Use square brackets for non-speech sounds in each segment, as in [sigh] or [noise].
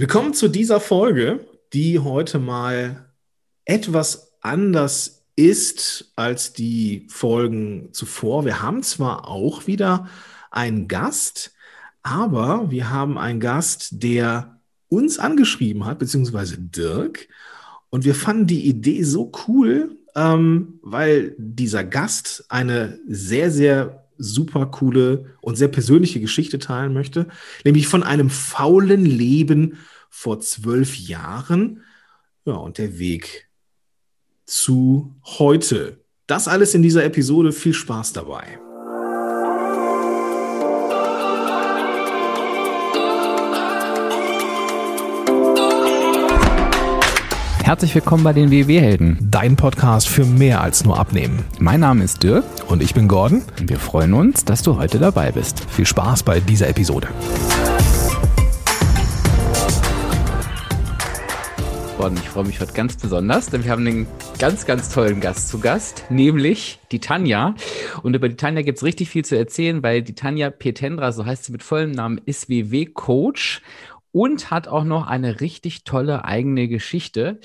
Willkommen zu dieser Folge, die heute mal etwas anders ist als die Folgen zuvor. Wir haben zwar auch wieder einen Gast, aber wir haben einen Gast, der uns angeschrieben hat, beziehungsweise Dirk. Und wir fanden die Idee so cool, ähm, weil dieser Gast eine sehr, sehr super coole und sehr persönliche Geschichte teilen möchte, nämlich von einem faulen Leben vor zwölf Jahren. Ja, und der Weg zu heute. Das alles in dieser Episode. Viel Spaß dabei. Herzlich willkommen bei den WW-Helden. Dein Podcast für mehr als nur Abnehmen. Mein Name ist Dirk. Und ich bin Gordon. Und wir freuen uns, dass du heute dabei bist. Viel Spaß bei dieser Episode. Gordon, ich freue mich heute ganz besonders, denn wir haben einen ganz, ganz tollen Gast zu Gast, nämlich die Tanja. Und über die Tanja gibt es richtig viel zu erzählen, weil die Tanja Petendra, so heißt sie mit vollem Namen, ist WW-Coach und hat auch noch eine richtig tolle eigene Geschichte.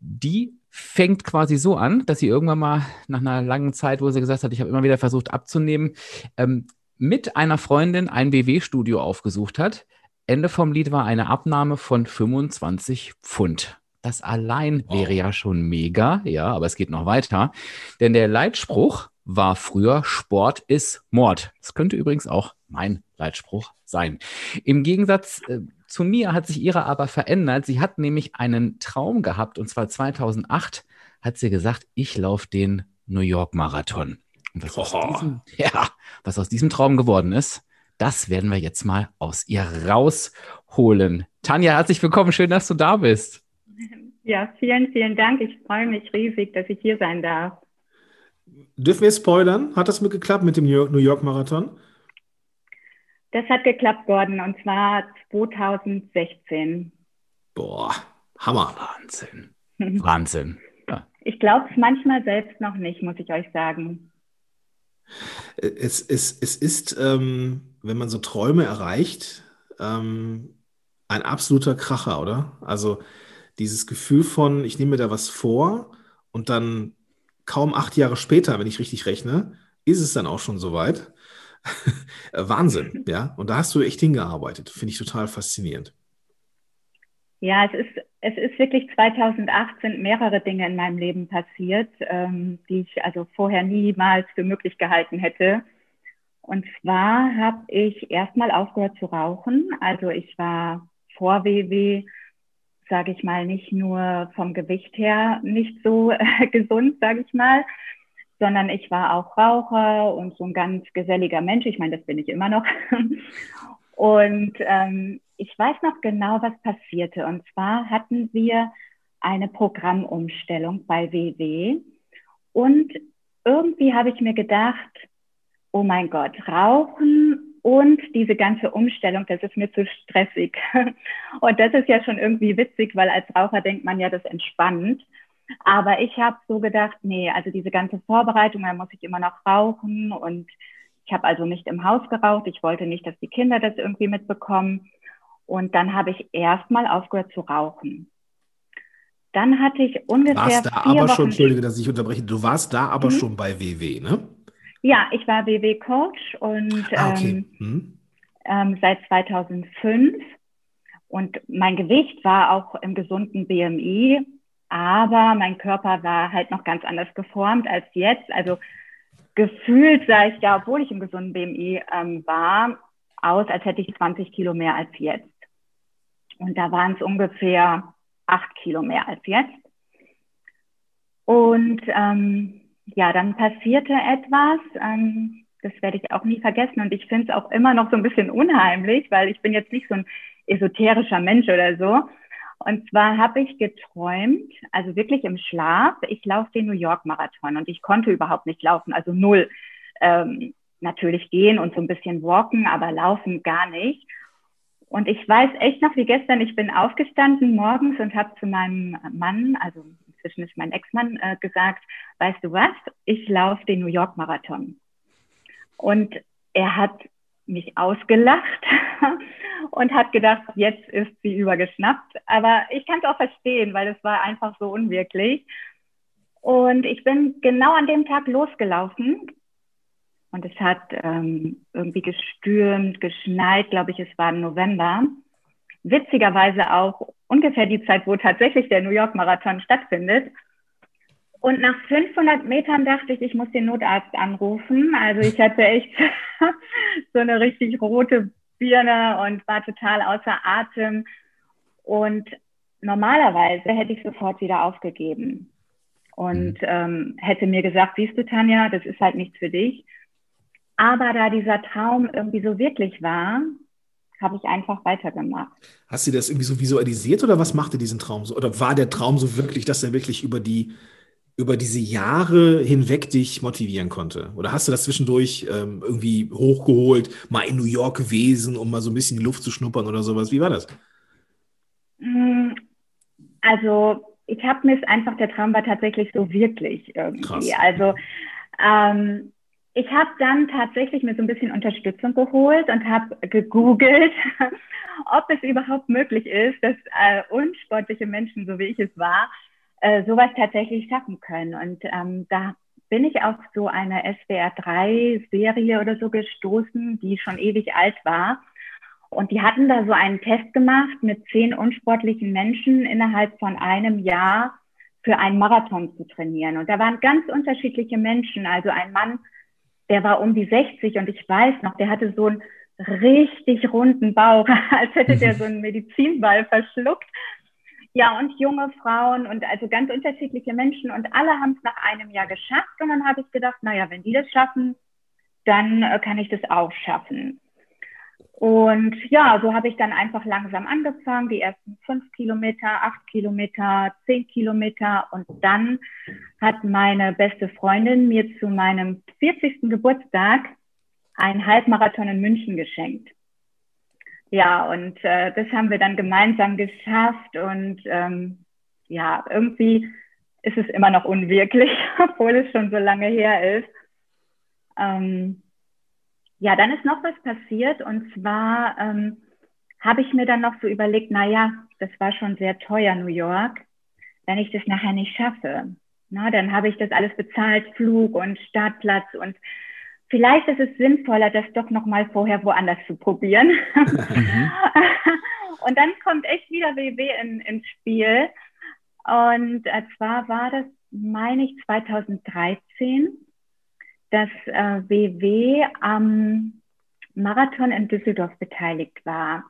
Die fängt quasi so an, dass sie irgendwann mal nach einer langen Zeit, wo sie gesagt hat, ich habe immer wieder versucht abzunehmen, ähm, mit einer Freundin ein BW-Studio aufgesucht hat. Ende vom Lied war eine Abnahme von 25 Pfund. Das allein wow. wäre ja schon mega, ja, aber es geht noch weiter. Denn der Leitspruch war früher Sport ist Mord. Das könnte übrigens auch mein Leitspruch sein. Im Gegensatz äh, zu mir hat sich ihre aber verändert. Sie hat nämlich einen Traum gehabt und zwar 2008 hat sie gesagt, ich laufe den New York Marathon. Und was, oh. aus diesem, [laughs] ja, was aus diesem Traum geworden ist, das werden wir jetzt mal aus ihr rausholen. Tanja, herzlich willkommen. Schön, dass du da bist. Ja, vielen, vielen Dank. Ich freue mich riesig, dass ich hier sein darf. Dürfen wir spoilern? Hat das mit geklappt mit dem New York Marathon? Das hat geklappt, Gordon, und zwar 2016. Boah, Hammer. Wahnsinn. [laughs] Wahnsinn. Ja. Ich glaube es manchmal selbst noch nicht, muss ich euch sagen. Es, es, es ist, ähm, wenn man so Träume erreicht, ähm, ein absoluter Kracher, oder? Also dieses Gefühl von, ich nehme mir da was vor und dann kaum acht Jahre später, wenn ich richtig rechne, ist es dann auch schon soweit. Wahnsinn, [laughs] ja. Und da hast du echt hingearbeitet. Finde ich total faszinierend. Ja, es ist, es ist wirklich 2018 mehrere Dinge in meinem Leben passiert, ähm, die ich also vorher niemals für möglich gehalten hätte. Und zwar habe ich erstmal aufgehört zu rauchen. Also ich war vor WW, sage ich mal, nicht nur vom Gewicht her nicht so äh, [laughs] gesund, sage ich mal, sondern ich war auch Raucher und so ein ganz geselliger Mensch. Ich meine, das bin ich immer noch. [laughs] Und ähm, ich weiß noch genau, was passierte. Und zwar hatten wir eine Programmumstellung bei WW. Und irgendwie habe ich mir gedacht, oh mein Gott, Rauchen und diese ganze Umstellung, das ist mir zu stressig. [laughs] Und das ist ja schon irgendwie witzig, weil als Raucher denkt man ja, das entspannt. Aber ich habe so gedacht, nee, also diese ganze Vorbereitung, da muss ich immer noch rauchen und ich habe also nicht im Haus geraucht. Ich wollte nicht, dass die Kinder das irgendwie mitbekommen. Und dann habe ich erstmal aufgehört zu rauchen. Dann hatte ich ungefähr. Warst da aber Wochen schon, Entschuldige, dass ich unterbreche, du warst da aber mhm. schon bei WW, ne? Ja, ich war WW-Coach und ah, okay. ähm, mhm. ähm, seit 2005. Und mein Gewicht war auch im gesunden BMI aber mein Körper war halt noch ganz anders geformt als jetzt. Also gefühlt sah ich ja, obwohl ich im gesunden BMI ähm, war, aus, als hätte ich 20 Kilo mehr als jetzt. Und da waren es ungefähr acht Kilo mehr als jetzt. Und ähm, ja, dann passierte etwas, ähm, das werde ich auch nie vergessen. Und ich finde es auch immer noch so ein bisschen unheimlich, weil ich bin jetzt nicht so ein esoterischer Mensch oder so. Und zwar habe ich geträumt, also wirklich im Schlaf, ich laufe den New York Marathon und ich konnte überhaupt nicht laufen, also null. Ähm, natürlich gehen und so ein bisschen walken, aber laufen gar nicht. Und ich weiß echt noch wie gestern, ich bin aufgestanden morgens und habe zu meinem Mann, also inzwischen ist mein Ex-Mann, äh, gesagt, weißt du was, ich laufe den New York Marathon. Und er hat mich ausgelacht [laughs] und hat gedacht, jetzt ist sie übergeschnappt. Aber ich kann es auch verstehen, weil es war einfach so unwirklich. Und ich bin genau an dem Tag losgelaufen und es hat ähm, irgendwie gestürmt, geschneit, glaube ich, es war im November. Witzigerweise auch ungefähr die Zeit, wo tatsächlich der New York Marathon stattfindet. Und nach 500 Metern dachte ich, ich muss den Notarzt anrufen. Also ich hatte echt [laughs] so eine richtig rote Birne und war total außer Atem. Und normalerweise hätte ich sofort wieder aufgegeben und mhm. ähm, hätte mir gesagt, siehst du, Tanja, das ist halt nichts für dich. Aber da dieser Traum irgendwie so wirklich war, habe ich einfach weitergemacht. Hast du das irgendwie so visualisiert oder was machte diesen Traum so? Oder war der Traum so wirklich, dass er wirklich über die über diese Jahre hinweg dich motivieren konnte? Oder hast du das zwischendurch ähm, irgendwie hochgeholt, mal in New York gewesen, um mal so ein bisschen die Luft zu schnuppern oder sowas? Wie war das? Mm, also ich habe mir einfach, der Traum war tatsächlich so wirklich irgendwie. Krass. Also ähm, ich habe dann tatsächlich mir so ein bisschen Unterstützung geholt und habe gegoogelt, [laughs] ob es überhaupt möglich ist, dass äh, unsportliche Menschen, so wie ich es war, äh, sowas tatsächlich schaffen können. Und ähm, da bin ich auf so eine SWR3-Serie oder so gestoßen, die schon ewig alt war. Und die hatten da so einen Test gemacht mit zehn unsportlichen Menschen innerhalb von einem Jahr für einen Marathon zu trainieren. Und da waren ganz unterschiedliche Menschen. Also ein Mann, der war um die 60 und ich weiß noch, der hatte so einen richtig runden Bauch, [laughs] als hätte der so einen Medizinball verschluckt. Ja, und junge Frauen und also ganz unterschiedliche Menschen und alle haben es nach einem Jahr geschafft. Und dann habe ich gedacht, naja, wenn die das schaffen, dann äh, kann ich das auch schaffen. Und ja, so habe ich dann einfach langsam angefangen, die ersten fünf Kilometer, acht Kilometer, zehn Kilometer. Und dann hat meine beste Freundin mir zu meinem 40. Geburtstag einen Halbmarathon in München geschenkt. Ja, und äh, das haben wir dann gemeinsam geschafft. Und ähm, ja, irgendwie ist es immer noch unwirklich, [laughs] obwohl es schon so lange her ist. Ähm, ja, dann ist noch was passiert und zwar ähm, habe ich mir dann noch so überlegt, na ja, das war schon sehr teuer, New York, wenn ich das nachher nicht schaffe. Na, dann habe ich das alles bezahlt, Flug und Startplatz und vielleicht ist es sinnvoller, das doch noch mal vorher woanders zu probieren. Mhm. [laughs] und dann kommt echt wieder WW in, ins Spiel. Und äh, zwar war das, meine ich, 2013 dass äh, WW am Marathon in Düsseldorf beteiligt war.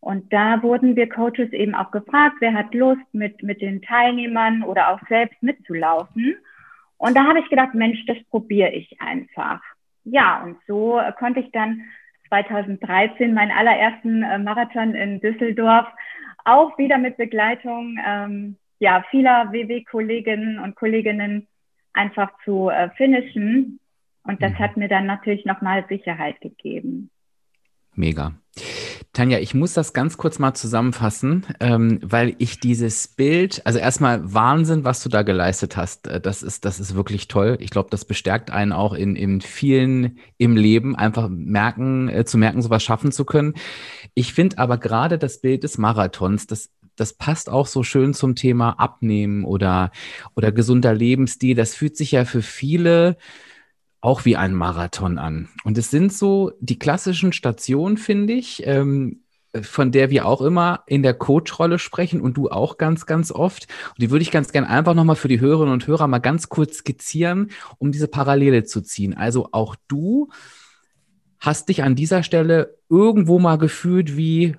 Und da wurden wir Coaches eben auch gefragt, wer hat Lust, mit, mit den Teilnehmern oder auch selbst mitzulaufen. Und da habe ich gedacht, Mensch, das probiere ich einfach. Ja, und so äh, konnte ich dann 2013 meinen allerersten äh, Marathon in Düsseldorf auch wieder mit Begleitung ähm, ja, vieler WW-Kolleginnen und Kolleginnen einfach zu äh, finishen. Und das mhm. hat mir dann natürlich nochmal Sicherheit gegeben. Mega. Tanja, ich muss das ganz kurz mal zusammenfassen, ähm, weil ich dieses Bild, also erstmal Wahnsinn, was du da geleistet hast. Äh, das ist, das ist wirklich toll. Ich glaube, das bestärkt einen auch in, in vielen im Leben, einfach merken, äh, zu merken, sowas schaffen zu können. Ich finde aber gerade das Bild des Marathons, das das passt auch so schön zum Thema Abnehmen oder, oder gesunder Lebensstil. Das fühlt sich ja für viele auch wie ein Marathon an. Und es sind so die klassischen Stationen, finde ich, ähm, von der wir auch immer in der Coach-Rolle sprechen und du auch ganz, ganz oft. Und die würde ich ganz gerne einfach nochmal für die Hörerinnen und Hörer mal ganz kurz skizzieren, um diese Parallele zu ziehen. Also auch du hast dich an dieser Stelle irgendwo mal gefühlt wie,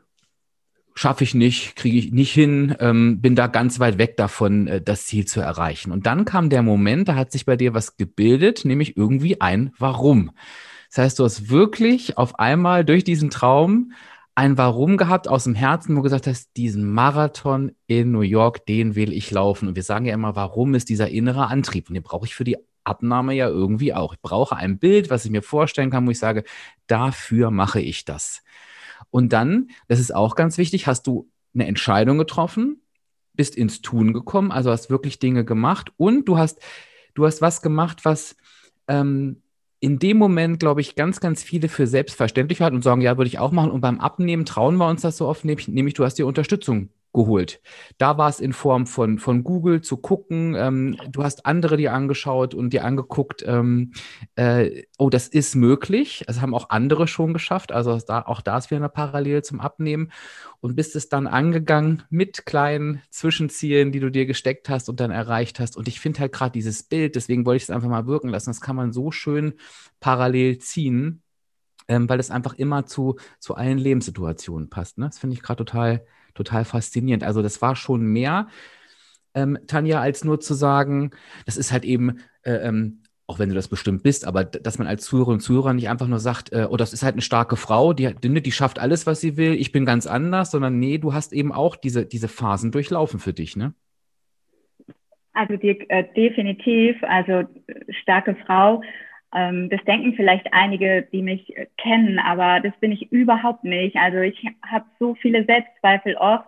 schaffe ich nicht, kriege ich nicht hin, ähm, bin da ganz weit weg davon, äh, das Ziel zu erreichen. Und dann kam der Moment, da hat sich bei dir was gebildet, nämlich irgendwie ein Warum. Das heißt, du hast wirklich auf einmal durch diesen Traum ein Warum gehabt aus dem Herzen, wo du gesagt hast, diesen Marathon in New York, den will ich laufen. Und wir sagen ja immer, warum ist dieser innere Antrieb? Und den brauche ich für die Abnahme ja irgendwie auch. Ich brauche ein Bild, was ich mir vorstellen kann, wo ich sage, dafür mache ich das. Und dann, das ist auch ganz wichtig, hast du eine Entscheidung getroffen, bist ins Tun gekommen, also hast wirklich Dinge gemacht und du hast, du hast was gemacht, was, ähm, in dem Moment, glaube ich, ganz, ganz viele für selbstverständlich halten und sagen, ja, würde ich auch machen. Und beim Abnehmen trauen wir uns das so oft, nämlich, nämlich du hast dir Unterstützung geholt. Da war es in Form von, von Google zu gucken. Ähm, du hast andere dir angeschaut und dir angeguckt, ähm, äh, oh, das ist möglich. Das haben auch andere schon geschafft. Also da, auch da ist wieder eine Parallele zum Abnehmen. Und bist es dann angegangen mit kleinen Zwischenzielen, die du dir gesteckt hast und dann erreicht hast. Und ich finde halt gerade dieses Bild, deswegen wollte ich es einfach mal wirken lassen. Das kann man so schön parallel ziehen. Ähm, weil es einfach immer zu, zu allen Lebenssituationen passt. Ne? Das finde ich gerade total, total faszinierend. Also das war schon mehr, ähm, Tanja, als nur zu sagen, das ist halt eben, äh, ähm, auch wenn du das bestimmt bist, aber dass man als Zuhörer und Zuhörer nicht einfach nur sagt, äh, oh, das ist halt eine starke Frau, die, die, die schafft alles, was sie will, ich bin ganz anders, sondern nee, du hast eben auch diese, diese Phasen durchlaufen für dich, ne? Also die, äh, definitiv, also starke Frau das denken vielleicht einige, die mich äh, kennen, aber das bin ich überhaupt nicht. Also ich habe so viele Selbstzweifel oft.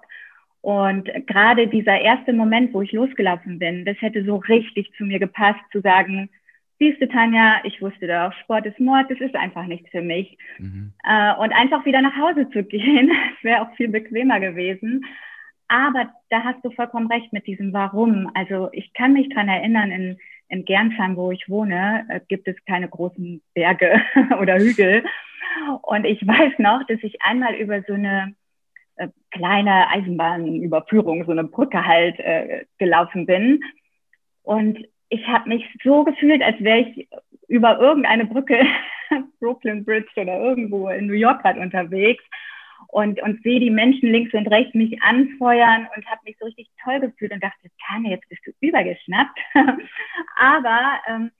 Und gerade dieser erste Moment, wo ich losgelaufen bin, das hätte so richtig zu mir gepasst, zu sagen, siehst du, Tanja, ich wusste doch, Sport ist Mord, das ist einfach nichts für mich. Mhm. Äh, und einfach wieder nach Hause zu [laughs] gehen, das wäre auch viel bequemer gewesen. Aber da hast du vollkommen recht mit diesem Warum. Also ich kann mich dran erinnern, in in Gernsheim, wo ich wohne, äh, gibt es keine großen Berge [laughs] oder Hügel. Und ich weiß noch, dass ich einmal über so eine äh, kleine Eisenbahnüberführung, so eine Brücke halt äh, gelaufen bin. Und ich habe mich so gefühlt, als wäre ich über irgendeine Brücke, [laughs] Brooklyn Bridge oder irgendwo in New York gerade unterwegs und, und sehe die Menschen links und rechts mich anfeuern und habe mich so richtig toll gefühlt und dachte, Tanja, jetzt bist du übergeschnappt. [laughs] Aber ähm,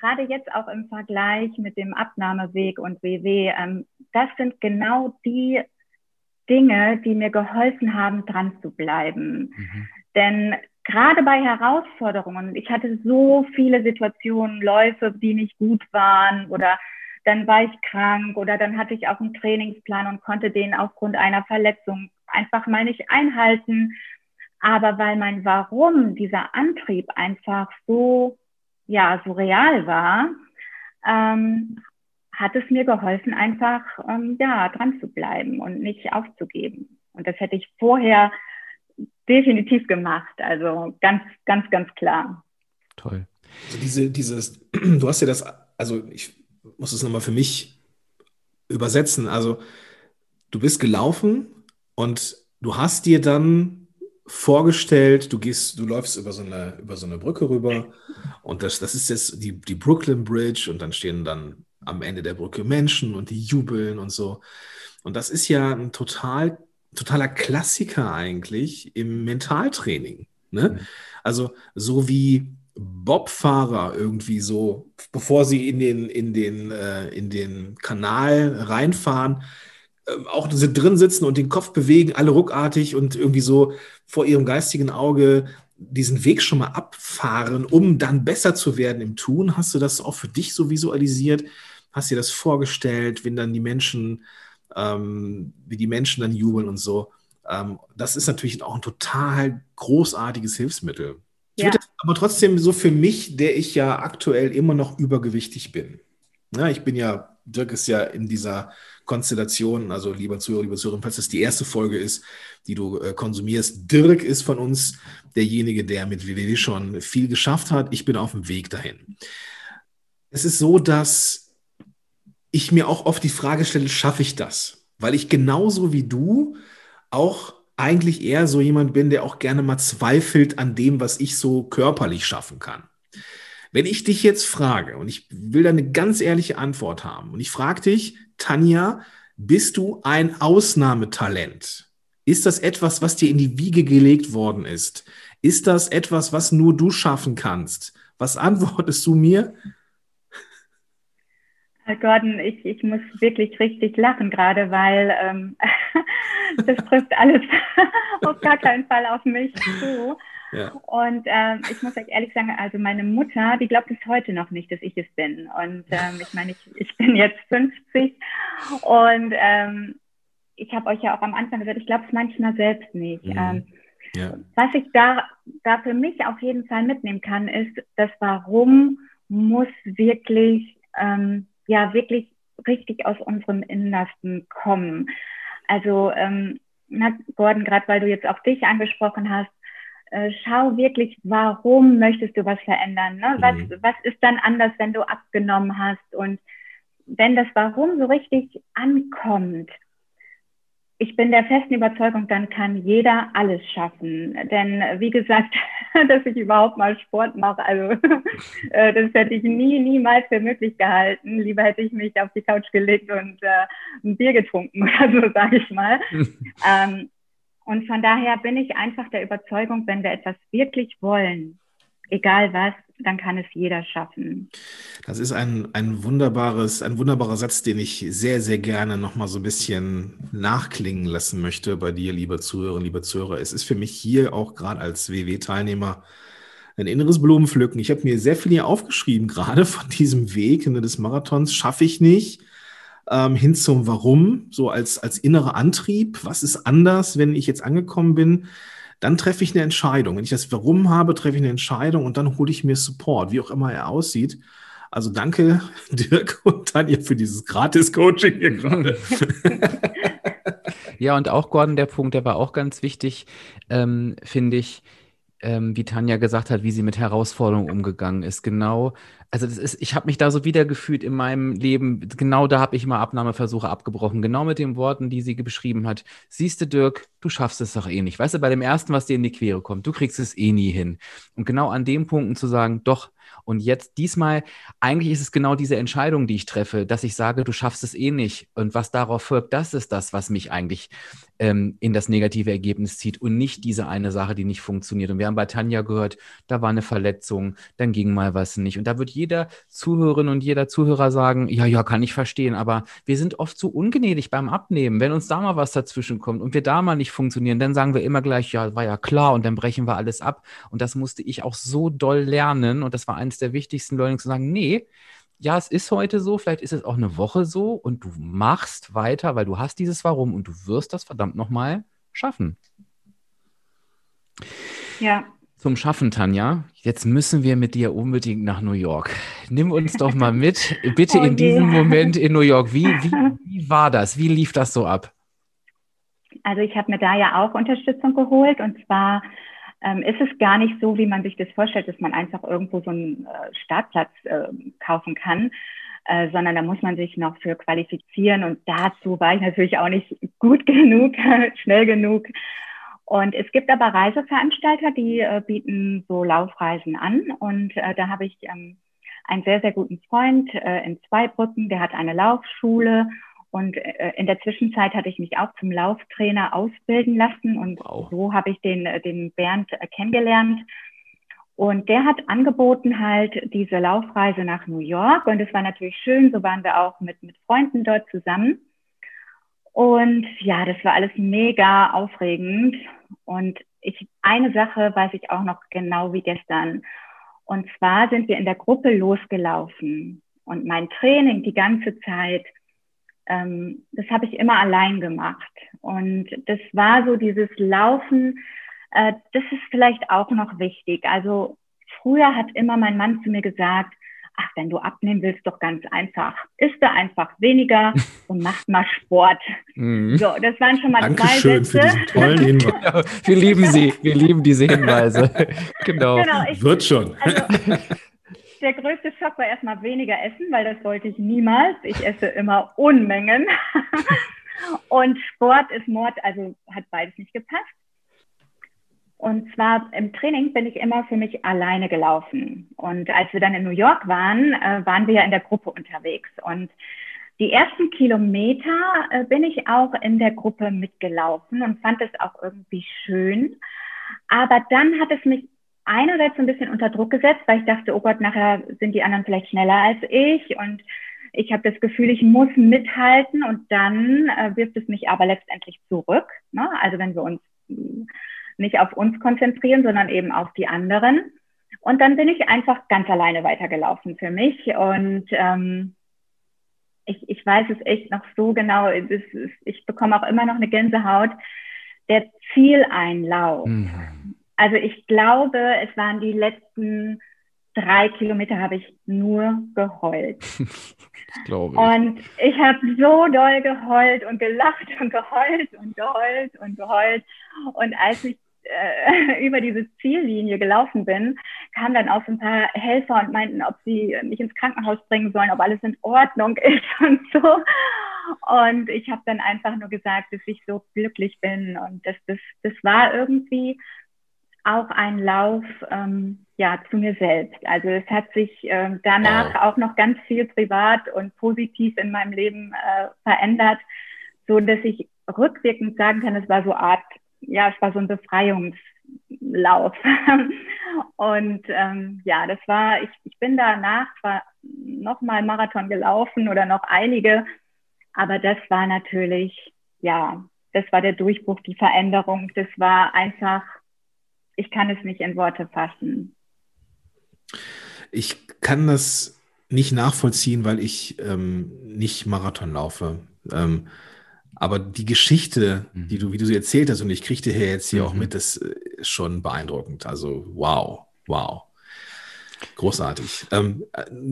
gerade jetzt auch im Vergleich mit dem Abnahmeweg und WW, ähm, das sind genau die Dinge, die mir geholfen haben, dran zu bleiben. Mhm. Denn gerade bei Herausforderungen, ich hatte so viele Situationen, Läufe, die nicht gut waren oder dann war ich krank oder dann hatte ich auch einen Trainingsplan und konnte den aufgrund einer Verletzung einfach mal nicht einhalten. Aber weil mein Warum, dieser Antrieb einfach so, ja, so real war, ähm, hat es mir geholfen, einfach, ähm, ja, dran zu bleiben und nicht aufzugeben. Und das hätte ich vorher definitiv gemacht. Also ganz, ganz, ganz klar. Toll. Also diese, dieses, [clears throat] du hast ja das, also ich muss es nochmal für mich übersetzen. Also du bist gelaufen und du hast dir dann vorgestellt, du gehst, du läufst über so eine, über so eine Brücke rüber und das, das ist jetzt die, die Brooklyn Bridge und dann stehen dann am Ende der Brücke Menschen und die jubeln und so. Und das ist ja ein total, totaler Klassiker eigentlich im Mentaltraining. Ne? Mhm. Also so wie Bobfahrer irgendwie so, bevor sie in den, in den, äh, in den Kanal reinfahren, äh, auch drin sitzen und den Kopf bewegen, alle ruckartig und irgendwie so vor ihrem geistigen Auge diesen Weg schon mal abfahren, um dann besser zu werden im Tun. Hast du das auch für dich so visualisiert? Hast dir das vorgestellt, wenn dann die Menschen, ähm, wie die Menschen dann jubeln und so? Ähm, das ist natürlich auch ein total großartiges Hilfsmittel. Ich ja. würde aber trotzdem so für mich, der ich ja aktuell immer noch übergewichtig bin. Ja, ich bin ja, Dirk ist ja in dieser Konstellation, also lieber Zuhörer, lieber Zuhörer, falls das die erste Folge ist, die du äh, konsumierst. Dirk ist von uns derjenige, der mit WWW schon viel geschafft hat. Ich bin auf dem Weg dahin. Es ist so, dass ich mir auch oft die Frage stelle, schaffe ich das? Weil ich genauso wie du auch eigentlich eher so jemand bin, der auch gerne mal zweifelt an dem, was ich so körperlich schaffen kann. Wenn ich dich jetzt frage, und ich will da eine ganz ehrliche Antwort haben, und ich frage dich, Tanja, bist du ein Ausnahmetalent? Ist das etwas, was dir in die Wiege gelegt worden ist? Ist das etwas, was nur du schaffen kannst? Was [laughs] antwortest du mir? Herr Gordon, ich, ich muss wirklich richtig lachen gerade, weil ähm, [laughs] das trifft alles [laughs] auf gar keinen Fall auf mich zu. Ja. Und ähm, ich muss euch ehrlich sagen, also meine Mutter, die glaubt bis heute noch nicht, dass ich es bin. Und [laughs] ähm, ich meine, ich, ich bin jetzt 50 und ähm, ich habe euch ja auch am Anfang gesagt, ich glaube es manchmal selbst nicht. Mhm. Ähm, ja. Was ich da, da für mich auf jeden Fall mitnehmen kann, ist, das Warum muss wirklich ähm, ja wirklich richtig aus unserem Innersten kommen. Also ähm, Gordon, gerade weil du jetzt auch dich angesprochen hast, äh, schau wirklich, warum möchtest du was verändern? Ne? Was, mhm. was ist dann anders, wenn du abgenommen hast? Und wenn das Warum so richtig ankommt, ich bin der festen Überzeugung, dann kann jeder alles schaffen. Denn wie gesagt, [laughs] dass ich überhaupt mal Sport mache, also [laughs] äh, das hätte ich nie, niemals für möglich gehalten. Lieber hätte ich mich auf die Couch gelegt und äh, ein Bier getrunken [laughs] oder so, sage ich mal. ähm, und von daher bin ich einfach der Überzeugung, wenn wir etwas wirklich wollen, egal was, dann kann es jeder schaffen. Das ist ein, ein wunderbares, ein wunderbarer Satz, den ich sehr, sehr gerne nochmal so ein bisschen nachklingen lassen möchte bei dir, lieber Zuhörer, lieber Zuhörer. Es ist für mich hier auch gerade als WW-Teilnehmer ein inneres Blumenpflücken. Ich habe mir sehr viel hier aufgeschrieben, gerade von diesem Weg des Marathons schaffe ich nicht. Ähm, hin zum Warum, so als, als innerer Antrieb. Was ist anders, wenn ich jetzt angekommen bin? Dann treffe ich eine Entscheidung. Wenn ich das Warum habe, treffe ich eine Entscheidung und dann hole ich mir Support, wie auch immer er aussieht. Also danke, [laughs] Dirk und Tanja, für dieses Gratis-Coaching hier gerade. [laughs] ja, und auch Gordon, der Punkt, der war auch ganz wichtig, ähm, finde ich, ähm, wie Tanja gesagt hat, wie sie mit Herausforderungen umgegangen ist. Genau, also das ist, ich habe mich da so wiedergefühlt in meinem Leben. Genau da habe ich mal Abnahmeversuche abgebrochen. Genau mit den Worten, die sie beschrieben hat. Siehst du, Dirk, du schaffst es doch eh nicht. Weißt du, bei dem ersten, was dir in die Quere kommt, du kriegst es eh nie hin. Und genau an dem Punkten zu sagen, doch, und jetzt diesmal, eigentlich ist es genau diese Entscheidung, die ich treffe, dass ich sage, du schaffst es eh nicht. Und was darauf folgt, das ist das, was mich eigentlich ähm, in das negative Ergebnis zieht und nicht diese eine Sache, die nicht funktioniert. Und wir haben bei Tanja gehört, da war eine Verletzung, dann ging mal was nicht. Und da wird jeder Zuhörerin und jeder Zuhörer sagen, ja, ja, kann ich verstehen, aber wir sind oft zu ungnädig beim Abnehmen. Wenn uns da mal was dazwischen kommt und wir da mal nicht funktionieren, dann sagen wir immer gleich, ja, war ja klar und dann brechen wir alles ab. Und das musste ich auch so doll lernen und das war eines der wichtigsten Learnings zu sagen, nee, ja, es ist heute so, vielleicht ist es auch eine Woche so und du machst weiter, weil du hast dieses Warum und du wirst das verdammt nochmal schaffen. Ja. Zum Schaffen, Tanja. Jetzt müssen wir mit dir unbedingt nach New York. Nimm uns doch mal [laughs] mit, bitte okay. in diesem Moment in New York. Wie, wie, [laughs] wie war das? Wie lief das so ab? Also ich habe mir da ja auch Unterstützung geholt und zwar ähm, ist es gar nicht so, wie man sich das vorstellt, dass man einfach irgendwo so einen äh, Startplatz äh, kaufen kann, äh, sondern da muss man sich noch für qualifizieren und dazu war ich natürlich auch nicht gut [laughs] genug, schnell genug. Und es gibt aber Reiseveranstalter, die äh, bieten so Laufreisen an und äh, da habe ich ähm, einen sehr, sehr guten Freund äh, in Zweibrücken, der hat eine Laufschule und äh, in der Zwischenzeit hatte ich mich auch zum Lauftrainer ausbilden lassen und wow. so habe ich den, äh, den Bernd äh, kennengelernt. Und der hat angeboten halt diese Laufreise nach New York und es war natürlich schön, so waren wir auch mit, mit Freunden dort zusammen. Und ja, das war alles mega aufregend. Und ich, eine Sache weiß ich auch noch genau wie gestern. Und zwar sind wir in der Gruppe losgelaufen. Und mein Training die ganze Zeit ähm, das habe ich immer allein gemacht. Und das war so dieses Laufen, äh, das ist vielleicht auch noch wichtig. Also früher hat immer mein Mann zu mir gesagt, ach, wenn du abnehmen willst, doch ganz einfach. Isst du einfach weniger [laughs] und mach mal Sport. Mhm. So, das waren schon mal Dankeschön zwei Sätze. für diesen tollen [laughs] Hinweis. wir lieben sie, wir lieben diese Hinweise. [laughs] genau. genau ich, Wird schon. Also, der größte Schock war erstmal weniger essen, weil das wollte ich niemals. Ich esse immer Unmengen. [laughs] und Sport ist Mord, also hat beides nicht gepasst. Und zwar im Training bin ich immer für mich alleine gelaufen. Und als wir dann in New York waren, äh, waren wir ja in der Gruppe unterwegs. Und die ersten Kilometer äh, bin ich auch in der Gruppe mitgelaufen und fand es auch irgendwie schön. Aber dann hat es mich einerseits ein bisschen unter Druck gesetzt, weil ich dachte, oh Gott, nachher sind die anderen vielleicht schneller als ich und ich habe das Gefühl, ich muss mithalten und dann äh, wirft es mich aber letztendlich zurück. Ne? Also wenn wir uns nicht auf uns konzentrieren, sondern eben auf die anderen. Und dann bin ich einfach ganz alleine weitergelaufen für mich und ähm, ich, ich weiß es echt noch so genau. Ist, ich bekomme auch immer noch eine Gänsehaut. Der Zieleinlauf. Mhm also ich glaube, es waren die letzten drei Kilometer habe ich nur geheult. [laughs] glaube ich. Und ich habe so doll geheult und gelacht und geheult und geheult und geheult. Und als ich äh, [laughs] über diese Ziellinie gelaufen bin, kamen dann auch so ein paar Helfer und meinten, ob sie mich ins Krankenhaus bringen sollen, ob alles in Ordnung [laughs] ist und so. Und ich habe dann einfach nur gesagt, dass ich so glücklich bin und das, das, das war irgendwie auch ein Lauf ähm, ja zu mir selbst. Also es hat sich äh, danach wow. auch noch ganz viel privat und positiv in meinem Leben äh, verändert, so dass ich rückwirkend sagen kann, es war so Art, ja, es war so ein Befreiungslauf. [laughs] und ähm, ja, das war, ich, ich bin danach zwar nochmal Marathon gelaufen oder noch einige, aber das war natürlich, ja, das war der Durchbruch, die Veränderung. Das war einfach ich kann es nicht in Worte fassen. Ich kann das nicht nachvollziehen, weil ich ähm, nicht Marathon laufe. Ähm, aber die Geschichte, mhm. die du, wie du sie erzählt hast, und ich kriege dir jetzt hier mhm. auch mit, das ist schon beeindruckend. Also wow, wow. Großartig. Ähm,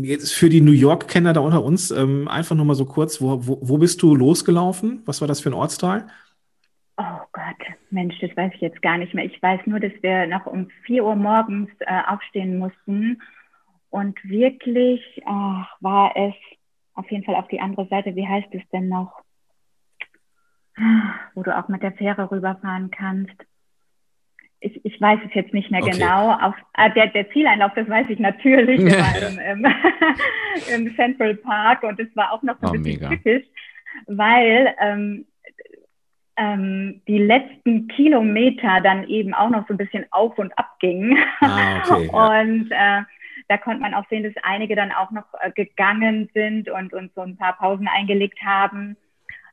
jetzt für die New York-Kenner da unter uns, ähm, einfach nur mal so kurz, wo, wo, wo bist du losgelaufen? Was war das für ein Ortsteil? Oh Gott, Mensch, das weiß ich jetzt gar nicht mehr. Ich weiß nur, dass wir noch um 4 Uhr morgens äh, aufstehen mussten. Und wirklich oh, war es auf jeden Fall auf die andere Seite. Wie heißt es denn noch? Wo du auch mit der Fähre rüberfahren kannst. Ich, ich weiß es jetzt nicht mehr okay. genau. Auf, äh, der, der Zieleinlauf, das weiß ich natürlich, [laughs] im, im, [laughs] im, Central Park und es war auch noch so ein oh, bisschen typisch, weil ähm, ähm, die letzten Kilometer dann eben auch noch so ein bisschen auf und ab gingen. Ah, okay, [laughs] und äh, da konnte man auch sehen, dass einige dann auch noch äh, gegangen sind und, und so ein paar Pausen eingelegt haben.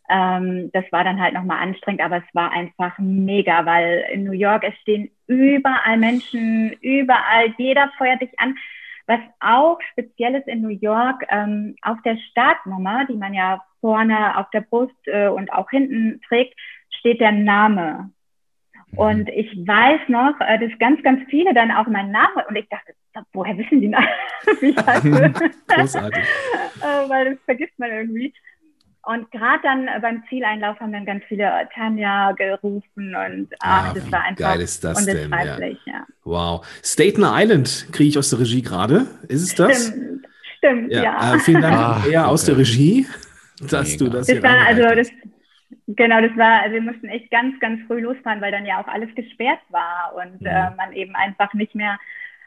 Ähm, das war dann halt nochmal anstrengend, aber es war einfach mega, weil in New York, es stehen überall Menschen, überall, jeder feuert dich an. Was auch speziell ist in New York, ähm, auf der Startnummer, die man ja vorne auf der Brust äh, und auch hinten trägt, steht der Name. Mhm. Und ich weiß noch, äh, dass ganz, ganz viele dann auch meinen Namen und ich dachte, woher wissen die, [laughs] wie [laughs] ich heiße? Großartig. [laughs] Äh, weil das vergisst man irgendwie. Und gerade dann äh, beim Zieleinlauf haben dann ganz viele Tanja gerufen und ach, ah, das war einfach geil ist das denn? Ja. ja. Wow. Staten Island kriege ich aus der Regie gerade. Ist es das? Stimmt, stimmt ja. ja. Äh, vielen Dank ah, eher okay. aus der Regie, dass Mega. du das, das war, also das, Genau, das war, also wir mussten echt ganz, ganz früh losfahren, weil dann ja auch alles gesperrt war und mhm. äh, man eben einfach nicht mehr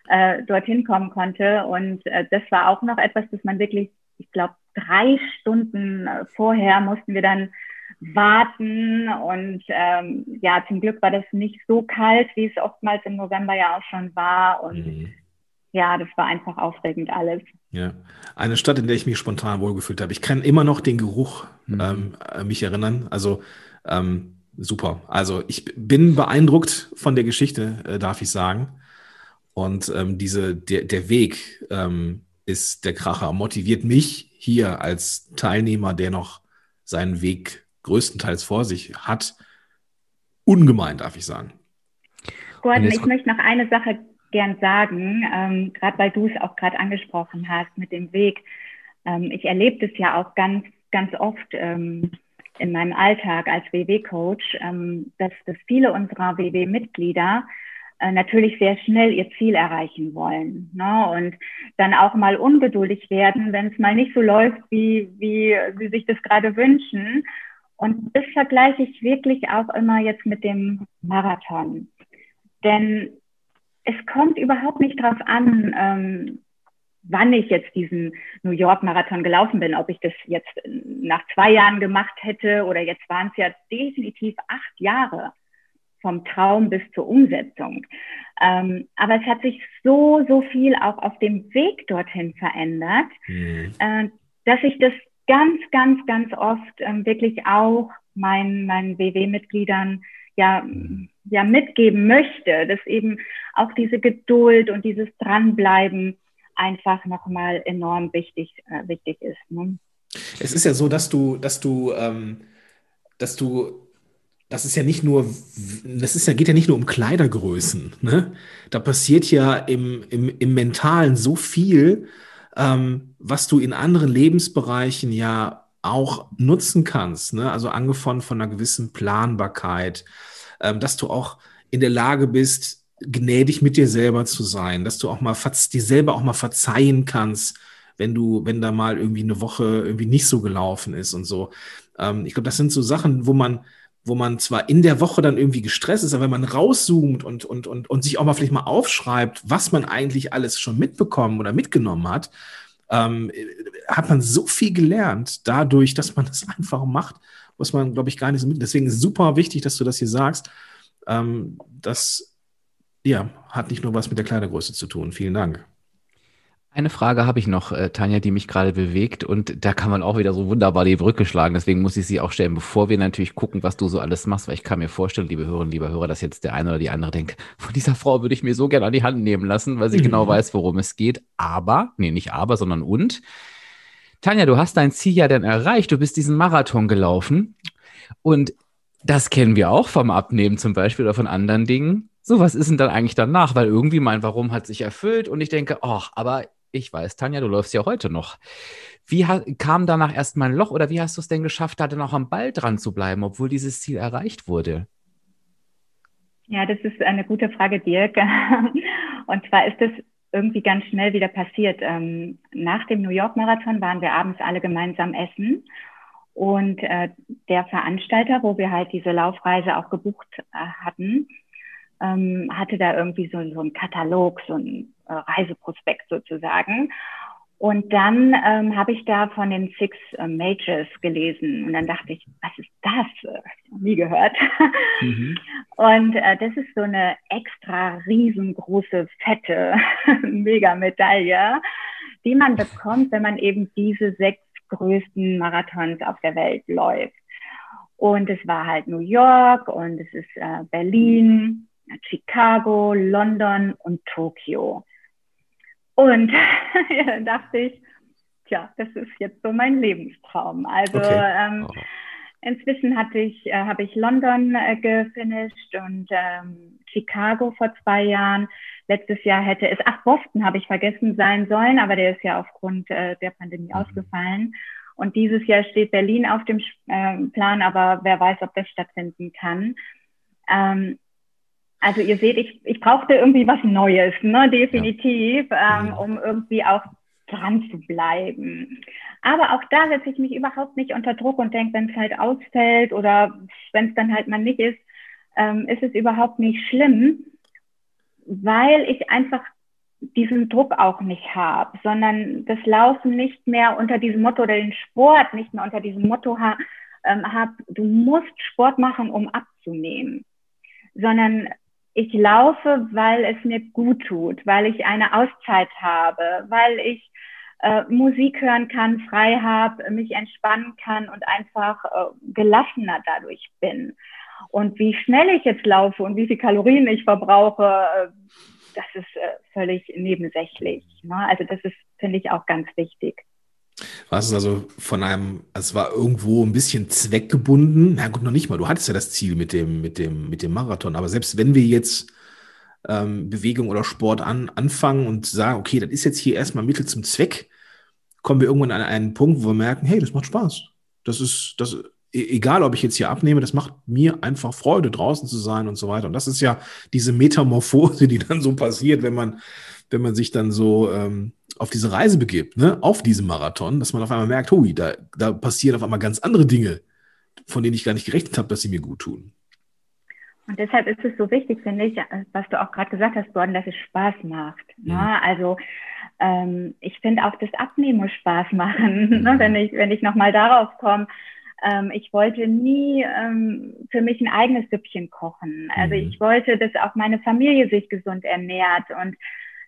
äh, dorthin kommen konnte. Und äh, das war auch noch etwas, das man wirklich, ich glaube, drei Stunden vorher mussten wir dann warten. Und ähm, ja, zum Glück war das nicht so kalt, wie es oftmals im November ja auch schon war. Und mhm. Ja, das war einfach aufregend alles. Ja, eine Stadt, in der ich mich spontan wohlgefühlt habe. Ich kann immer noch den Geruch mhm. ähm, äh, mich erinnern. Also ähm, super. Also ich bin beeindruckt von der Geschichte, äh, darf ich sagen. Und ähm, diese, der, der Weg ähm, ist der Kracher, motiviert mich hier als Teilnehmer, der noch seinen Weg größtenteils vor sich hat, ungemein, darf ich sagen. Gordon, ich möchte noch eine Sache gern sagen, ähm, gerade weil du es auch gerade angesprochen hast mit dem Weg. Ähm, ich erlebe das ja auch ganz, ganz oft ähm, in meinem Alltag als WW-Coach, ähm, dass, dass viele unserer WW-Mitglieder äh, natürlich sehr schnell ihr Ziel erreichen wollen ne? und dann auch mal ungeduldig werden, wenn es mal nicht so läuft, wie, wie sie sich das gerade wünschen. Und das vergleiche ich wirklich auch immer jetzt mit dem Marathon. Denn es kommt überhaupt nicht darauf an, ähm, wann ich jetzt diesen New York Marathon gelaufen bin, ob ich das jetzt nach zwei Jahren gemacht hätte oder jetzt waren es ja definitiv acht Jahre vom Traum bis zur Umsetzung. Ähm, aber es hat sich so, so viel auch auf dem Weg dorthin verändert, mhm. äh, dass ich das ganz, ganz, ganz oft ähm, wirklich auch meinen, meinen WW-Mitgliedern ja, ja mitgeben möchte, dass eben auch diese Geduld und dieses Dranbleiben einfach nochmal enorm wichtig, äh, wichtig ist. Ne? Es ist ja so, dass du, dass du, ähm, dass du das ist ja nicht nur, das ist ja, geht ja nicht nur um Kleidergrößen. Ne? Da passiert ja im, im, im Mentalen so viel, ähm, was du in anderen Lebensbereichen ja auch nutzen kannst. Ne? Also angefangen von einer gewissen Planbarkeit, ähm, dass du auch in der Lage bist, gnädig mit dir selber zu sein, dass du auch mal dir selber auch mal verzeihen kannst, wenn du, wenn da mal irgendwie eine Woche irgendwie nicht so gelaufen ist und so. Ähm, ich glaube, das sind so Sachen, wo man, wo man zwar in der Woche dann irgendwie gestresst ist, aber wenn man rauszoomt und, und, und, und sich auch mal vielleicht mal aufschreibt, was man eigentlich alles schon mitbekommen oder mitgenommen hat, ähm, hat man so viel gelernt dadurch, dass man das [laughs] einfach macht, was man, glaube ich, gar nicht so mit. Deswegen ist es super wichtig, dass du das hier sagst. Ähm, das ja, hat nicht nur was mit der Kleidergröße zu tun. Vielen Dank. Eine Frage habe ich noch, äh, Tanja, die mich gerade bewegt und da kann man auch wieder so wunderbar die Brücke schlagen. Deswegen muss ich sie auch stellen, bevor wir natürlich gucken, was du so alles machst, weil ich kann mir vorstellen, liebe Hörerinnen, lieber Hörer, dass jetzt der eine oder die andere denkt, von dieser Frau würde ich mir so gerne an die Hand nehmen lassen, weil sie mhm. [laughs] genau weiß, worum es geht. Aber, nee, nicht aber, sondern und. Tanja, du hast dein Ziel ja dann erreicht. Du bist diesen Marathon gelaufen und das kennen wir auch vom Abnehmen zum Beispiel oder von anderen Dingen. So, was ist denn dann eigentlich danach? Weil irgendwie mein Warum hat sich erfüllt und ich denke, ach, aber ich weiß, Tanja, du läufst ja heute noch. Wie kam danach erstmal ein Loch oder wie hast du es denn geschafft, da dann auch am Ball dran zu bleiben, obwohl dieses Ziel erreicht wurde? Ja, das ist eine gute Frage, Dirk. [laughs] Und zwar ist es irgendwie ganz schnell wieder passiert. Ähm, nach dem New York Marathon waren wir abends alle gemeinsam essen. Und äh, der Veranstalter, wo wir halt diese Laufreise auch gebucht äh, hatten, ähm, hatte da irgendwie so, so einen Katalog, so ein äh, Reiseprospekt sozusagen. Und dann ähm, habe ich da von den Six äh, Majors gelesen und dann dachte ich, was ist das? Nie gehört. Mhm. [laughs] Und äh, das ist so eine extra riesengroße, fette [laughs] Mega-Medaille, die man bekommt, wenn man eben diese sechs größten Marathons auf der Welt läuft. Und es war halt New York und es ist äh, Berlin, Chicago, London und Tokio. Und [laughs] ja, dann dachte ich, tja, das ist jetzt so mein Lebenstraum. Also okay. ähm, oh. inzwischen hatte ich, äh, habe ich London äh, gefinisht und ähm, Chicago vor zwei Jahren. Letztes Jahr hätte es, ach, Boston habe ich vergessen sein sollen, aber der ist ja aufgrund äh, der Pandemie mhm. ausgefallen. Und dieses Jahr steht Berlin auf dem äh, Plan, aber wer weiß, ob das stattfinden kann. Ähm, also ihr seht, ich, ich brauchte irgendwie was Neues, ne, definitiv, ja. ähm, um irgendwie auch dran zu bleiben. Aber auch da setze ich mich überhaupt nicht unter Druck und denke, wenn es halt ausfällt oder wenn es dann halt mal nicht ist, ähm, ist es überhaupt nicht schlimm, weil ich einfach diesen Druck auch nicht habe, sondern das Laufen nicht mehr unter diesem Motto oder den Sport nicht mehr unter diesem Motto ha ähm, habe, du musst Sport machen, um abzunehmen, sondern ich laufe, weil es mir gut tut, weil ich eine Auszeit habe, weil ich äh, Musik hören kann, frei habe, mich entspannen kann und einfach äh, gelassener dadurch bin. Und wie schnell ich jetzt laufe und wie viel Kalorien ich verbrauche, äh, das ist äh, völlig nebensächlich. Ne? Also das ist, finde ich, auch ganz wichtig. Was ist also von einem, es war irgendwo ein bisschen zweckgebunden. Na gut, noch nicht mal. Du hattest ja das Ziel mit dem, mit dem, mit dem Marathon. Aber selbst wenn wir jetzt ähm, Bewegung oder Sport an, anfangen und sagen, okay, das ist jetzt hier erstmal Mittel zum Zweck, kommen wir irgendwann an einen Punkt, wo wir merken, hey, das macht Spaß. Das ist, das, egal ob ich jetzt hier abnehme, das macht mir einfach Freude, draußen zu sein und so weiter. Und das ist ja diese Metamorphose, [laughs] die dann so passiert, wenn man, wenn man sich dann so ähm, auf diese Reise begibt, ne, auf diesem Marathon, dass man auf einmal merkt, hui, da, da passieren auf einmal ganz andere Dinge, von denen ich gar nicht gerechnet habe, dass sie mir gut tun. Und deshalb ist es so wichtig, finde ich, was du auch gerade gesagt hast, Gordon, dass es Spaß macht. Ne? Mhm. Also ähm, ich finde auch das Abnehmen muss Spaß machen, [laughs] ne? mhm. ne? wenn ich, wenn ich nochmal darauf komme. Ähm, ich wollte nie ähm, für mich ein eigenes Süppchen kochen. Also mhm. ich wollte, dass auch meine Familie sich gesund ernährt und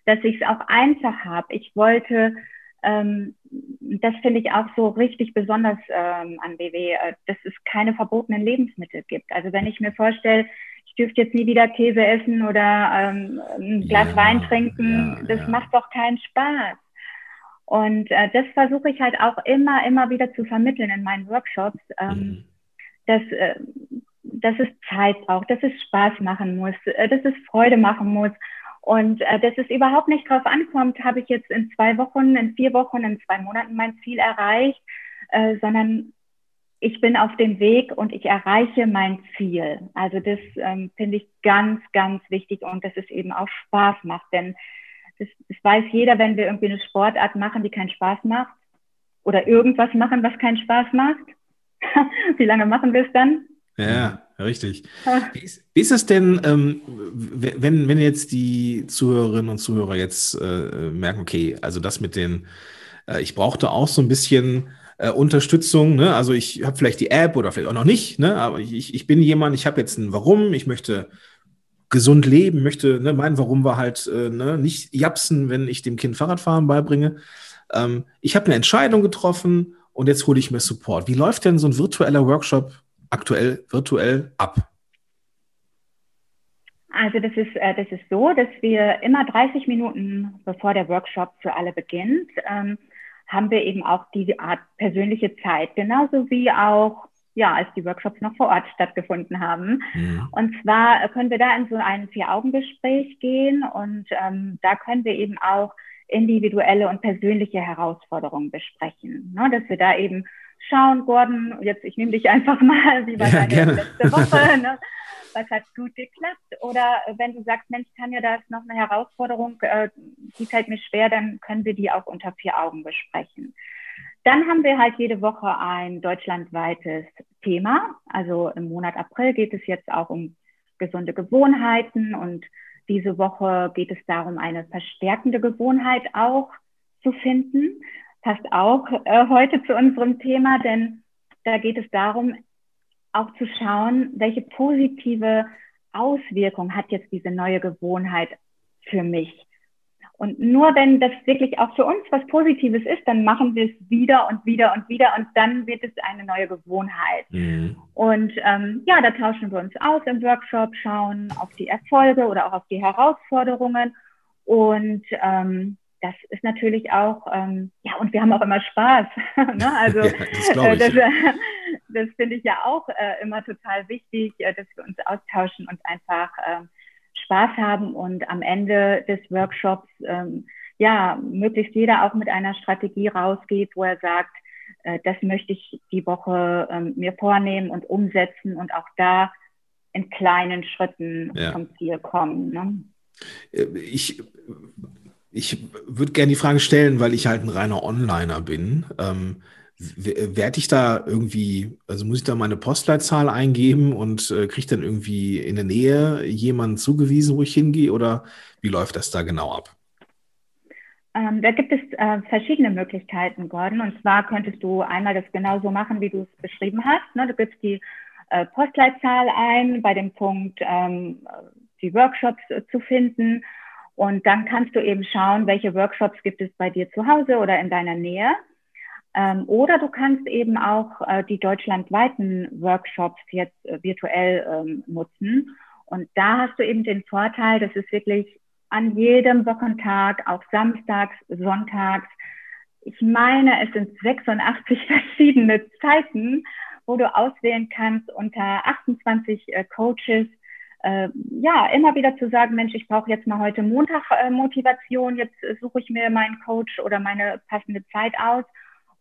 dass ich es auch einfach habe. Ich wollte, ähm, das finde ich auch so richtig besonders ähm, an BW, äh, dass es keine verbotenen Lebensmittel gibt. Also wenn ich mir vorstelle, ich dürfte jetzt nie wieder Käse essen oder ähm, ein Glas ja, Wein trinken, ja, das ja. macht doch keinen Spaß. Und äh, das versuche ich halt auch immer, immer wieder zu vermitteln in meinen Workshops, ähm, mhm. dass äh, dass es Zeit braucht, dass es Spaß machen muss, äh, dass es Freude machen muss. Und äh, dass es überhaupt nicht drauf ankommt, habe ich jetzt in zwei Wochen, in vier Wochen, in zwei Monaten mein Ziel erreicht, äh, sondern ich bin auf dem Weg und ich erreiche mein Ziel. Also das ähm, finde ich ganz, ganz wichtig und dass es eben auch Spaß macht. Denn das, das weiß jeder, wenn wir irgendwie eine Sportart machen, die keinen Spaß macht oder irgendwas machen, was keinen Spaß macht. [laughs] Wie lange machen wir es dann? Ja, richtig. Wie ist, wie ist es denn, ähm, wenn, wenn jetzt die Zuhörerinnen und Zuhörer jetzt äh, merken, okay, also das mit den, äh, ich brauchte auch so ein bisschen äh, Unterstützung. Ne? Also ich habe vielleicht die App oder vielleicht auch noch nicht, ne? aber ich, ich bin jemand, ich habe jetzt ein Warum, ich möchte gesund leben, möchte, ne, mein Warum war halt äh, ne, nicht japsen, wenn ich dem Kind Fahrradfahren beibringe. Ähm, ich habe eine Entscheidung getroffen und jetzt hole ich mir Support. Wie läuft denn so ein virtueller Workshop aktuell virtuell ab? Also das ist, äh, das ist so, dass wir immer 30 Minuten, bevor der Workshop für alle beginnt, ähm, haben wir eben auch diese Art persönliche Zeit, genauso wie auch ja, als die Workshops noch vor Ort stattgefunden haben. Mhm. Und zwar können wir da in so ein Vier-Augen-Gespräch gehen und ähm, da können wir eben auch individuelle und persönliche Herausforderungen besprechen. Ne? Dass wir da eben schauen, Gordon, jetzt ich nehme dich einfach mal, wie war ja, deine letzte Woche? [laughs] Ne? was hat gut geklappt? Oder wenn du sagst, Mensch, Tanja, da ist noch eine Herausforderung, äh, die fällt mir schwer, dann können wir die auch unter vier Augen besprechen. Dann haben wir halt jede Woche ein deutschlandweites Thema. Also im Monat April geht es jetzt auch um gesunde Gewohnheiten und diese Woche geht es darum, eine verstärkende Gewohnheit auch zu finden. Passt auch äh, heute zu unserem Thema, denn da geht es darum, auch zu schauen, welche positive Auswirkung hat jetzt diese neue Gewohnheit für mich. Und nur wenn das wirklich auch für uns was Positives ist, dann machen wir es wieder und wieder und wieder und dann wird es eine neue Gewohnheit. Mhm. Und ähm, ja, da tauschen wir uns aus im Workshop, schauen auf die Erfolge oder auch auf die Herausforderungen. Und ähm, das ist natürlich auch, ähm, ja, und wir haben auch immer Spaß. [laughs] ne? Also ja, das, äh, das, [laughs] das finde ich ja auch äh, immer total wichtig, äh, dass wir uns austauschen und einfach äh, Spaß haben und am Ende des Workshops ähm, ja möglichst jeder auch mit einer Strategie rausgeht, wo er sagt, äh, das möchte ich die Woche ähm, mir vornehmen und umsetzen und auch da in kleinen Schritten ja. zum Ziel kommen. Ne? Äh, ich ich würde gerne die Frage stellen, weil ich halt ein reiner Onliner bin. Ähm, werde ich da irgendwie, also muss ich da meine Postleitzahl eingeben und äh, kriege dann irgendwie in der Nähe jemanden zugewiesen, wo ich hingehe oder wie läuft das da genau ab? Ähm, da gibt es äh, verschiedene Möglichkeiten, Gordon. Und zwar könntest du einmal das genauso machen, wie du es beschrieben hast. Ne? Du gibst die äh, Postleitzahl ein bei dem Punkt, ähm, die Workshops äh, zu finden. Und dann kannst du eben schauen, welche Workshops gibt es bei dir zu Hause oder in deiner Nähe. Ähm, oder du kannst eben auch äh, die deutschlandweiten Workshops jetzt äh, virtuell ähm, nutzen. Und da hast du eben den Vorteil, dass es wirklich an jedem Wochentag, auch samstags, sonntags, ich meine, es sind 86 [laughs] verschiedene Zeiten, wo du auswählen kannst unter 28 äh, Coaches, äh, ja, immer wieder zu sagen, Mensch, ich brauche jetzt mal heute Montag Motivation, jetzt suche ich mir meinen Coach oder meine passende Zeit aus.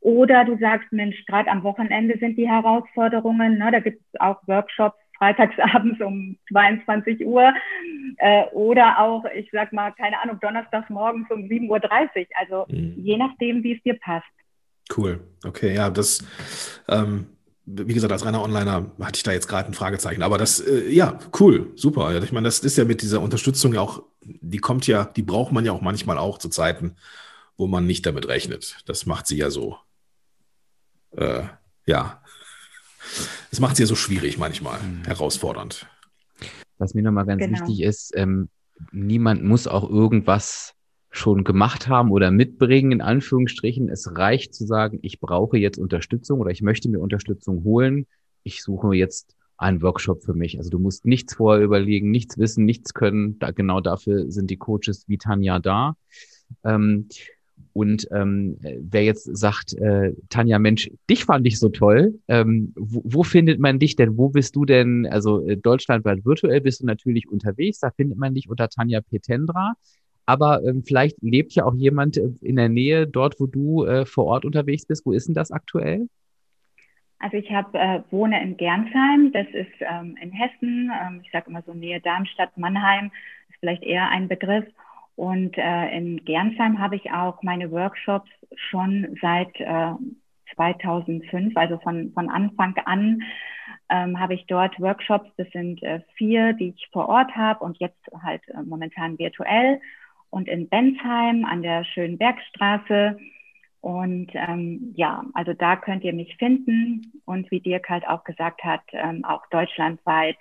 Oder du sagst, Mensch, gerade am Wochenende sind die Herausforderungen. Ne? Da gibt es auch Workshops freitagsabends um 22 Uhr. Äh, oder auch, ich sag mal, keine Ahnung, donnerstags morgens um 7.30 Uhr. Also mhm. je nachdem, wie es dir passt. Cool. Okay, ja, das, ähm, wie gesagt, als reiner Onliner hatte ich da jetzt gerade ein Fragezeichen. Aber das, äh, ja, cool, super. Ich meine, das ist ja mit dieser Unterstützung ja auch, die kommt ja, die braucht man ja auch manchmal auch zu Zeiten, wo man nicht damit rechnet. Das macht sie ja so äh, ja, es macht es ja so schwierig manchmal, mhm. herausfordernd. Was mir nochmal ganz genau. wichtig ist, ähm, niemand muss auch irgendwas schon gemacht haben oder mitbringen, in Anführungsstrichen. Es reicht zu sagen, ich brauche jetzt Unterstützung oder ich möchte mir Unterstützung holen. Ich suche jetzt einen Workshop für mich. Also du musst nichts vorher überlegen, nichts wissen, nichts können. Da, genau dafür sind die Coaches wie Tanja da. Ähm, Und ähm, wer jetzt sagt, äh, Tanja, Mensch, dich fand ich so toll, ähm, wo, wo findet man dich denn? Wo bist du denn? Also äh, deutschlandweit virtuell bist du natürlich unterwegs, da findet man dich unter Tanja Petendra. Aber ähm, vielleicht lebt ja auch jemand äh, in der Nähe, dort, wo du äh, vor Ort unterwegs bist. Wo ist denn das aktuell? Also ich hab, äh, wohne in Gernsheim, das ist ähm, in Hessen. Ähm, ich sage immer so Nähe Darmstadt, Mannheim, ist vielleicht eher ein Begriff. Und äh, in Gernsheim habe ich auch meine Workshops schon seit äh, 2005, also von, von Anfang an, ähm, habe ich dort Workshops. Das sind äh, vier, die ich vor Ort habe und jetzt halt äh, momentan virtuell. Und in Bensheim an der schönen Bergstraße. Und ähm, ja, also da könnt ihr mich finden. Und wie Dirk halt auch gesagt hat, ähm, auch deutschlandweit,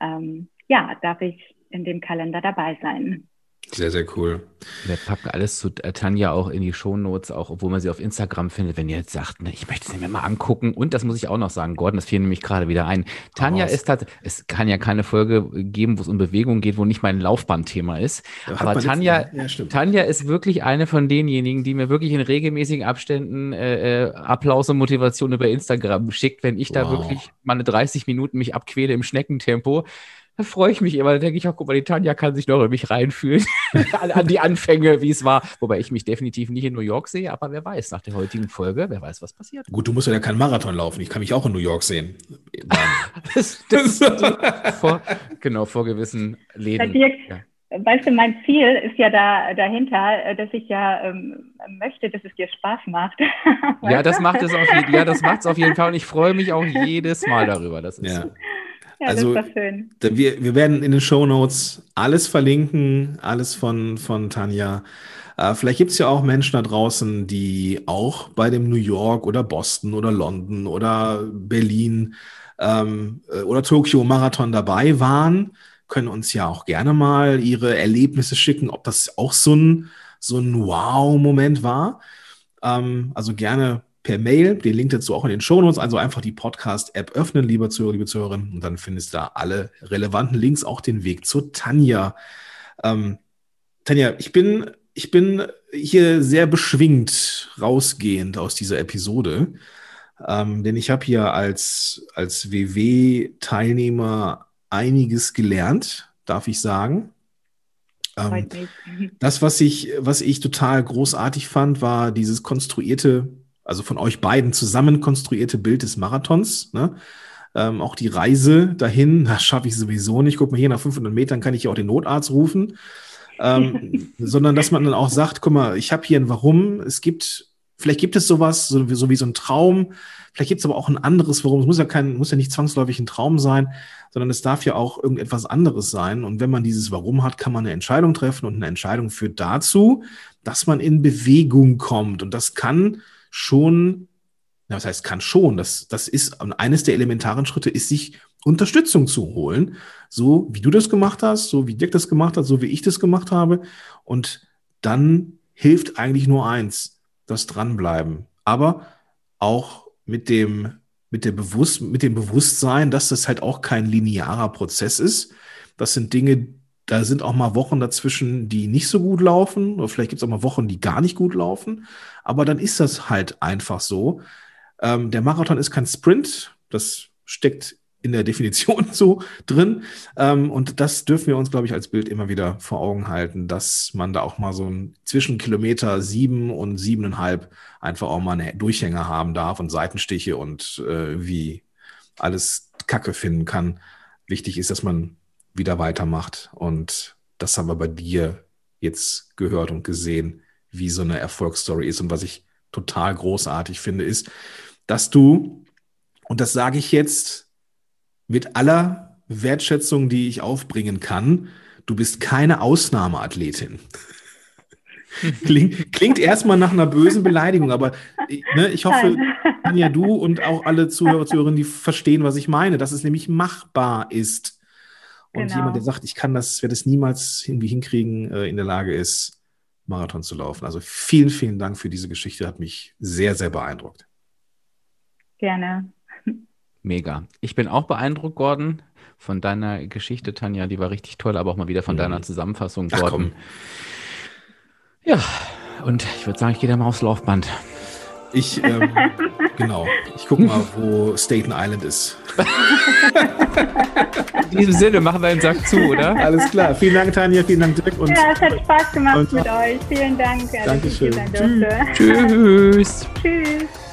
ähm, ja, darf ich in dem Kalender dabei sein. Sehr, sehr cool. Wir packen alles zu äh, Tanja auch in die Shownotes, auch obwohl man sie auf Instagram findet, wenn ihr jetzt sagt, ne, ich möchte es mir mal angucken. Und das muss ich auch noch sagen, Gordon, das fiel nämlich gerade wieder ein. Tanja ist halt, es kann ja keine Folge geben, wo es um Bewegung geht, wo nicht mein Laufbahnthema ist. Aber Tanja, ja, Tanja ist wirklich eine von denjenigen, die mir wirklich in regelmäßigen Abständen äh, äh Applaus und Motivation über Instagram schickt, wenn ich wow. da wirklich mal eine 30 Minuten mich abquäle im Schneckentempo da freue ich mich immer. Da denke ich auch, guck mal, die Tanja kann sich noch in mich reinfühlen. [laughs] an, an, die Anfänge, wie es war. Wobei ich mich definitiv nicht in New York sehe, aber wer weiß, nach der heutigen Folge, wer weiß, was passiert. Gut, du musst ja keinen Marathon laufen. Ich kann mich auch in New York sehen. [laughs] das, das vor, genau, vor gewissen Läden. Dirk, ja. Weißt du, mein Ziel ist ja da dahinter, dass ich ja ähm, möchte, dass es dir Spaß macht. ja, das [laughs] macht es auf jeden, ja, das macht es auf jeden Fall und ich freue mich auch jedes Mal darüber. Das ist ja. Ja, also, das war schön. Wir, wir werden in den Show Notes alles verlinken, alles von, von Tanja. Äh, vielleicht gibt es ja auch Menschen da draußen, die auch bei dem New York oder Boston oder London oder Berlin ähm, äh, oder Tokio Marathon dabei waren, können uns ja auch gerne mal ihre Erlebnisse schicken, ob das auch so ein, so ein Wow-Moment war. Ähm, also gerne per Mail. Den Link dazu auch in den Shownotes. Also einfach die Podcast-App öffnen, liebe Zuhörer, liebe Zuhörerinnen. Und dann findest du da alle relevanten Links, auch den Weg zu Tanja. Ähm, Tanja, ich bin, ich bin hier sehr beschwingt rausgehend aus dieser Episode. Ähm, denn ich habe hier als, als WW-Teilnehmer einiges gelernt, darf ich sagen. Ähm, [laughs] das, was ich, was ich total großartig fand, war dieses konstruierte also von euch beiden zusammen konstruierte Bild des Marathons. Ne? Ähm, auch die Reise dahin, [laughs] das schaffe ich sowieso nicht. Guck mal, hier nach 500 Metern kann ich ja auch den Notarzt rufen. Ähm, [laughs] sondern dass man dann auch sagt, guck mal, ich habe hier ein Warum. Es gibt, vielleicht gibt es sowas, so, so wie so ein Traum. Vielleicht gibt es aber auch ein anderes Warum. Es muss ja kein, muss ja nicht zwangsläufig ein Traum sein, sondern es darf ja auch irgendetwas anderes sein. Und wenn man dieses Warum hat, kann man eine Entscheidung treffen und eine Entscheidung führt dazu, dass man in Bewegung kommt. Und das kann schon, ja, was heißt kann schon, das, das ist eines der elementaren Schritte, ist sich Unterstützung zu holen, so wie du das gemacht hast, so wie Dirk das gemacht hat, so wie ich das gemacht habe. Und dann hilft eigentlich nur eins, das Dranbleiben. Aber auch mit dem, mit, der Bewusst, mit dem Bewusstsein, dass das halt auch kein linearer Prozess ist. Das sind Dinge, da sind auch mal Wochen dazwischen, die nicht so gut laufen. Oder vielleicht gibt es auch mal Wochen, die gar nicht gut laufen. Aber dann ist das halt einfach so. Ähm, der Marathon ist kein Sprint. Das steckt in der [laughs] Definition so drin. Ähm, und das dürfen wir uns, glaube ich, als Bild immer wieder vor Augen halten, dass man da auch mal so zwischen Kilometer sieben und siebeneinhalb einfach auch mal eine Durchhänger haben darf und Seitenstiche und äh, wie alles Kacke finden kann. Wichtig ist, dass man wieder weitermacht. Und das haben wir bei dir jetzt gehört und gesehen, wie so eine Erfolgsstory ist. Und was ich total großartig finde, ist, dass du, und das sage ich jetzt mit aller Wertschätzung, die ich aufbringen kann, du bist keine Ausnahmeathletin. [laughs] Klingt, klingt erstmal nach einer bösen Beleidigung, aber ne, ich hoffe, Tanja, du und auch alle Zuhörer, Zuhörerinnen, die verstehen, was ich meine, dass es nämlich machbar ist. Und genau. jemand, der sagt, ich kann das, werde es niemals irgendwie hinkriegen, äh, in der Lage ist, Marathon zu laufen. Also vielen, vielen Dank für diese Geschichte, hat mich sehr, sehr beeindruckt. Gerne. Mega. Ich bin auch beeindruckt, Gordon, von deiner Geschichte, Tanja. Die war richtig toll, aber auch mal wieder von Ach, deiner Zusammenfassung, Gordon. Ach, ja, Und ich würde sagen, ich gehe da mal aufs Laufband. Ich, ähm, [laughs] genau. Ich gucke mal, wo Staten Island ist. In diesem Sinne machen wir den Sack zu, oder? Alles klar. Vielen Dank, Tanja. Vielen Dank, Dirk. Und ja, es hat Spaß gemacht mit euch. Vielen Dank. Dankeschön. [laughs] Tschüss. Tschüss. Tschüss.